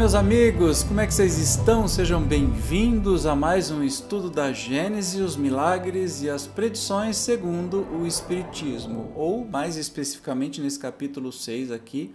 Meus amigos, como é que vocês estão? Sejam bem-vindos a mais um estudo da Gênese, os milagres e as predições segundo o Espiritismo, ou mais especificamente nesse capítulo 6 aqui,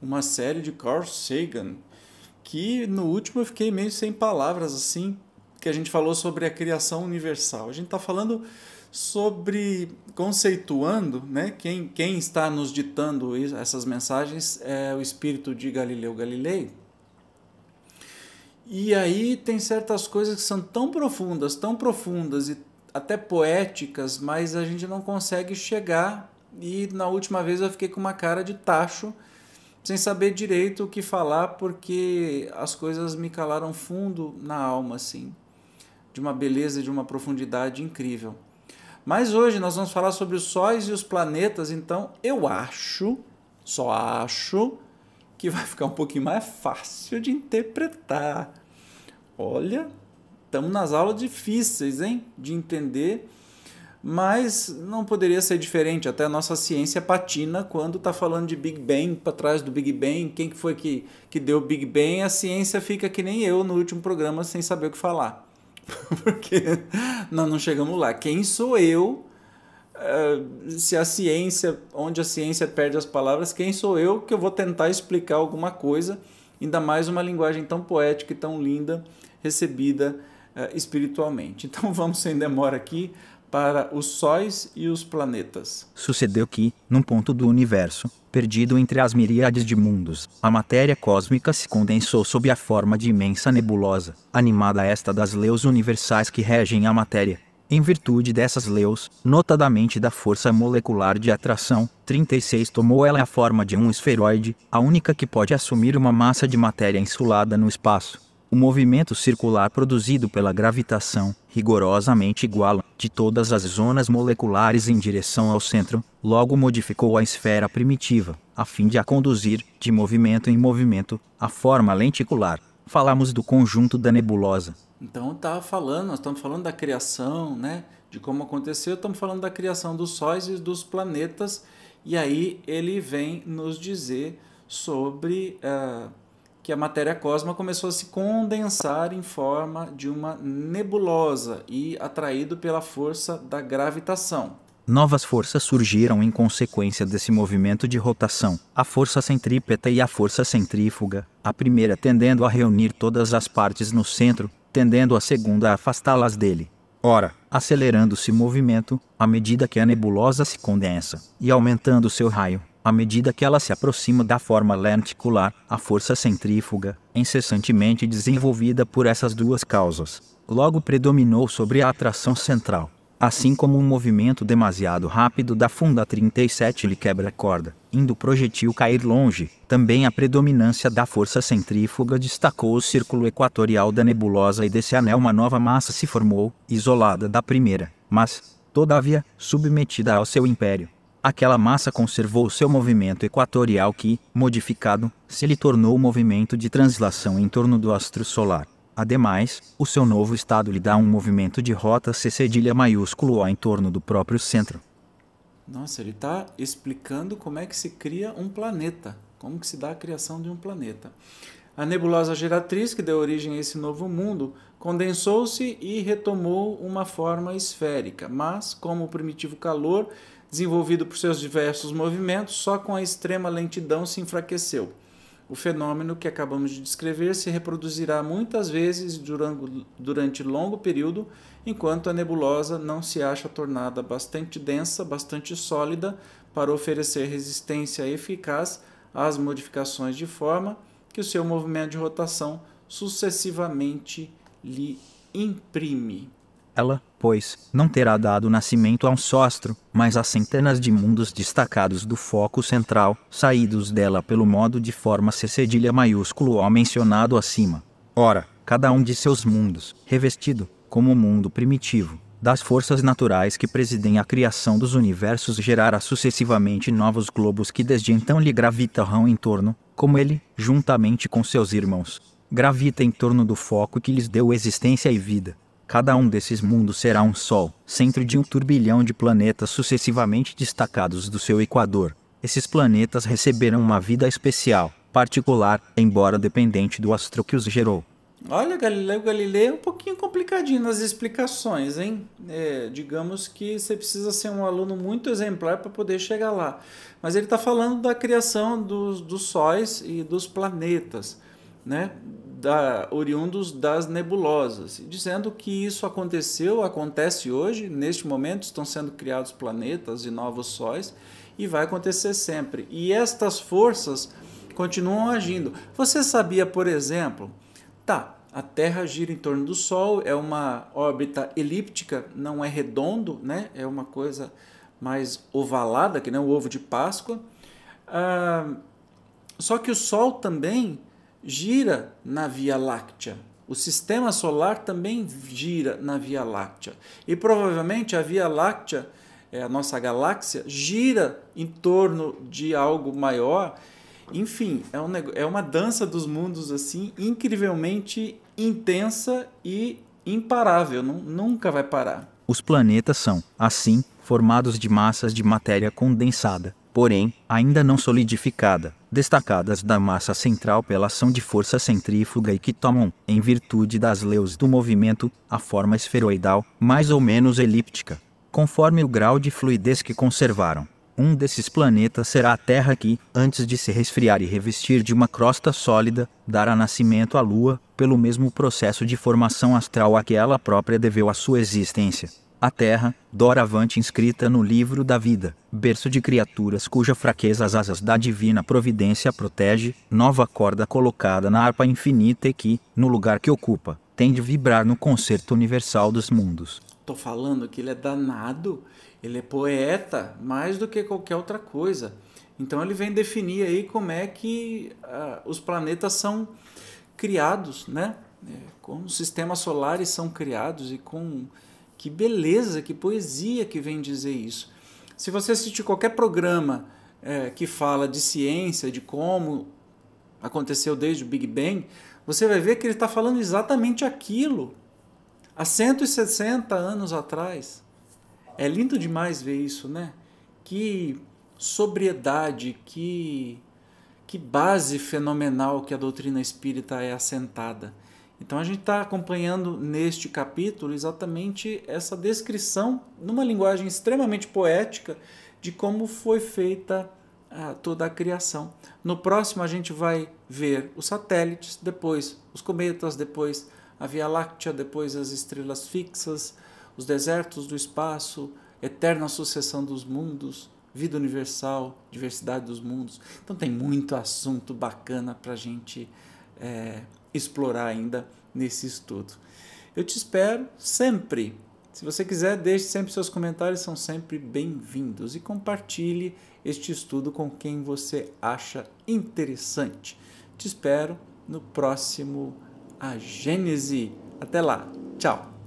uma série de Carl Sagan, que no último eu fiquei meio sem palavras assim, que a gente falou sobre a criação universal. A gente está falando sobre conceituando, né? Quem, quem está nos ditando essas mensagens é o espírito de Galileu Galilei. E aí tem certas coisas que são tão profundas, tão profundas e até poéticas, mas a gente não consegue chegar. E na última vez eu fiquei com uma cara de tacho, sem saber direito o que falar, porque as coisas me calaram fundo na alma, assim, de uma beleza e de uma profundidade incrível. Mas hoje nós vamos falar sobre os sóis e os planetas, então eu acho, só acho, que vai ficar um pouquinho mais fácil de interpretar. Olha, estamos nas aulas difíceis, hein, de entender, mas não poderia ser diferente. Até a nossa ciência patina quando está falando de Big Bang, para trás do Big Bang, quem que foi que, que deu o Big Bang, a ciência fica que nem eu no último programa sem saber o que falar. Porque nós não chegamos lá. Quem sou eu? Uh, se a ciência, onde a ciência perde as palavras, quem sou eu que eu vou tentar explicar alguma coisa, ainda mais uma linguagem tão poética e tão linda recebida uh, espiritualmente. Então vamos sem demora aqui para os sóis e os planetas. Sucedeu que, num ponto do universo, perdido entre as miríades de mundos, a matéria cósmica se condensou sob a forma de imensa nebulosa, animada esta das leis universais que regem a matéria. Em virtude dessas leis, notadamente da força molecular de atração, 36 tomou ela a forma de um esferoide, a única que pode assumir uma massa de matéria insulada no espaço o movimento circular produzido pela gravitação, rigorosamente igual, de todas as zonas moleculares em direção ao centro, logo modificou a esfera primitiva, a fim de a conduzir, de movimento em movimento, à forma lenticular. Falamos do conjunto da nebulosa. Então estava falando, nós estamos falando da criação, né? De como aconteceu, estamos falando da criação dos sóis e dos planetas, e aí ele vem nos dizer sobre uh, que a matéria cósmica começou a se condensar em forma de uma nebulosa e atraído pela força da gravitação. Novas forças surgiram em consequência desse movimento de rotação, a força centrípeta e a força centrífuga, a primeira tendendo a reunir todas as partes no centro, tendendo a segunda a afastá-las dele. Ora, acelerando-se o movimento, à medida que a nebulosa se condensa, e aumentando seu raio, à medida que ela se aproxima da forma lenticular, a força centrífuga, incessantemente desenvolvida por essas duas causas, logo predominou sobre a atração central. Assim como um movimento demasiado rápido da funda 37 lhe quebra a corda, indo o projetil cair longe, também a predominância da força centrífuga destacou o círculo equatorial da nebulosa e desse anel uma nova massa se formou, isolada da primeira, mas, todavia, submetida ao seu império. Aquela massa conservou seu movimento equatorial que, modificado, se lhe tornou o movimento de translação em torno do astro solar. Ademais, o seu novo estado lhe dá um movimento de rota C cedilha maiúsculo em torno do próprio centro. Nossa, ele está explicando como é que se cria um planeta, como que se dá a criação de um planeta. A nebulosa geratriz, que deu origem a esse novo mundo, condensou-se e retomou uma forma esférica, mas, como o primitivo calor desenvolvido por seus diversos movimentos, só com a extrema lentidão se enfraqueceu. O fenômeno que acabamos de descrever se reproduzirá muitas vezes durante longo período, enquanto a nebulosa não se acha tornada bastante densa, bastante sólida, para oferecer resistência eficaz às modificações de forma que o seu movimento de rotação sucessivamente lhe imprime. Ela, pois, não terá dado nascimento a um só astro, mas a centenas de mundos destacados do foco central, saídos dela pelo modo de forma C cedilha maiúsculo ao mencionado acima. Ora, cada um de seus mundos, revestido, como o mundo primitivo, das forças naturais que presidem a criação dos universos gerará sucessivamente novos globos que desde então lhe gravitarão em torno, como ele, juntamente com seus irmãos, gravita em torno do foco que lhes deu existência e vida. Cada um desses mundos será um Sol, centro de um turbilhão de planetas sucessivamente destacados do seu equador. Esses planetas receberam uma vida especial, particular, embora dependente do astro que os gerou. Olha, Galileu Galilei é um pouquinho complicadinho nas explicações, hein? É, digamos que você precisa ser um aluno muito exemplar para poder chegar lá. Mas ele está falando da criação dos, dos sóis e dos planetas, né? Da, oriundos das nebulosas, dizendo que isso aconteceu, acontece hoje, neste momento estão sendo criados planetas e novos sóis, e vai acontecer sempre. E estas forças continuam agindo. Você sabia, por exemplo, Tá, a Terra gira em torno do Sol, é uma órbita elíptica, não é redondo, né? É uma coisa mais ovalada, que nem o ovo de Páscoa. Ah, só que o Sol também gira na Via Láctea. O sistema solar também gira na Via Láctea. E provavelmente a Via Láctea, é a nossa galáxia, gira em torno de algo maior enfim, é, um, é uma dança dos mundos assim incrivelmente intensa e imparável, não, nunca vai parar. Os planetas são, assim, formados de massas de matéria condensada, porém, ainda não solidificada, destacadas da massa central pela ação de força centrífuga e que tomam, em virtude das leis do movimento, a forma esferoidal, mais ou menos elíptica, conforme o grau de fluidez que conservaram. Um desses planetas será a Terra que, antes de se resfriar e revestir de uma crosta sólida, dará nascimento à Lua, pelo mesmo processo de formação astral a que ela própria deveu a sua existência. A Terra, doravante inscrita no livro da vida, berço de criaturas cuja fraqueza as asas da divina providência protege, nova corda colocada na harpa infinita e que, no lugar que ocupa, tem de vibrar no concerto universal dos mundos. Tô falando que ele é danado ele é poeta mais do que qualquer outra coisa. Então ele vem definir aí como é que uh, os planetas são criados, né? É, como os sistemas solares são criados e com que beleza, que poesia que vem dizer isso. Se você assistir qualquer programa é, que fala de ciência, de como aconteceu desde o Big Bang, você vai ver que ele está falando exatamente aquilo há 160 anos atrás. É lindo demais ver isso, né? Que sobriedade, que, que base fenomenal que a doutrina espírita é assentada. Então a gente está acompanhando neste capítulo exatamente essa descrição, numa linguagem extremamente poética, de como foi feita a, toda a criação. No próximo a gente vai ver os satélites, depois os cometas, depois a Via Láctea, depois as estrelas fixas, os desertos do espaço, eterna sucessão dos mundos, vida universal, diversidade dos mundos. Então tem muito assunto bacana para a gente é, explorar ainda nesse estudo. Eu te espero sempre. Se você quiser, deixe sempre seus comentários, são sempre bem-vindos. E compartilhe este estudo com quem você acha interessante. Te espero no próximo A Gênese. Até lá. Tchau.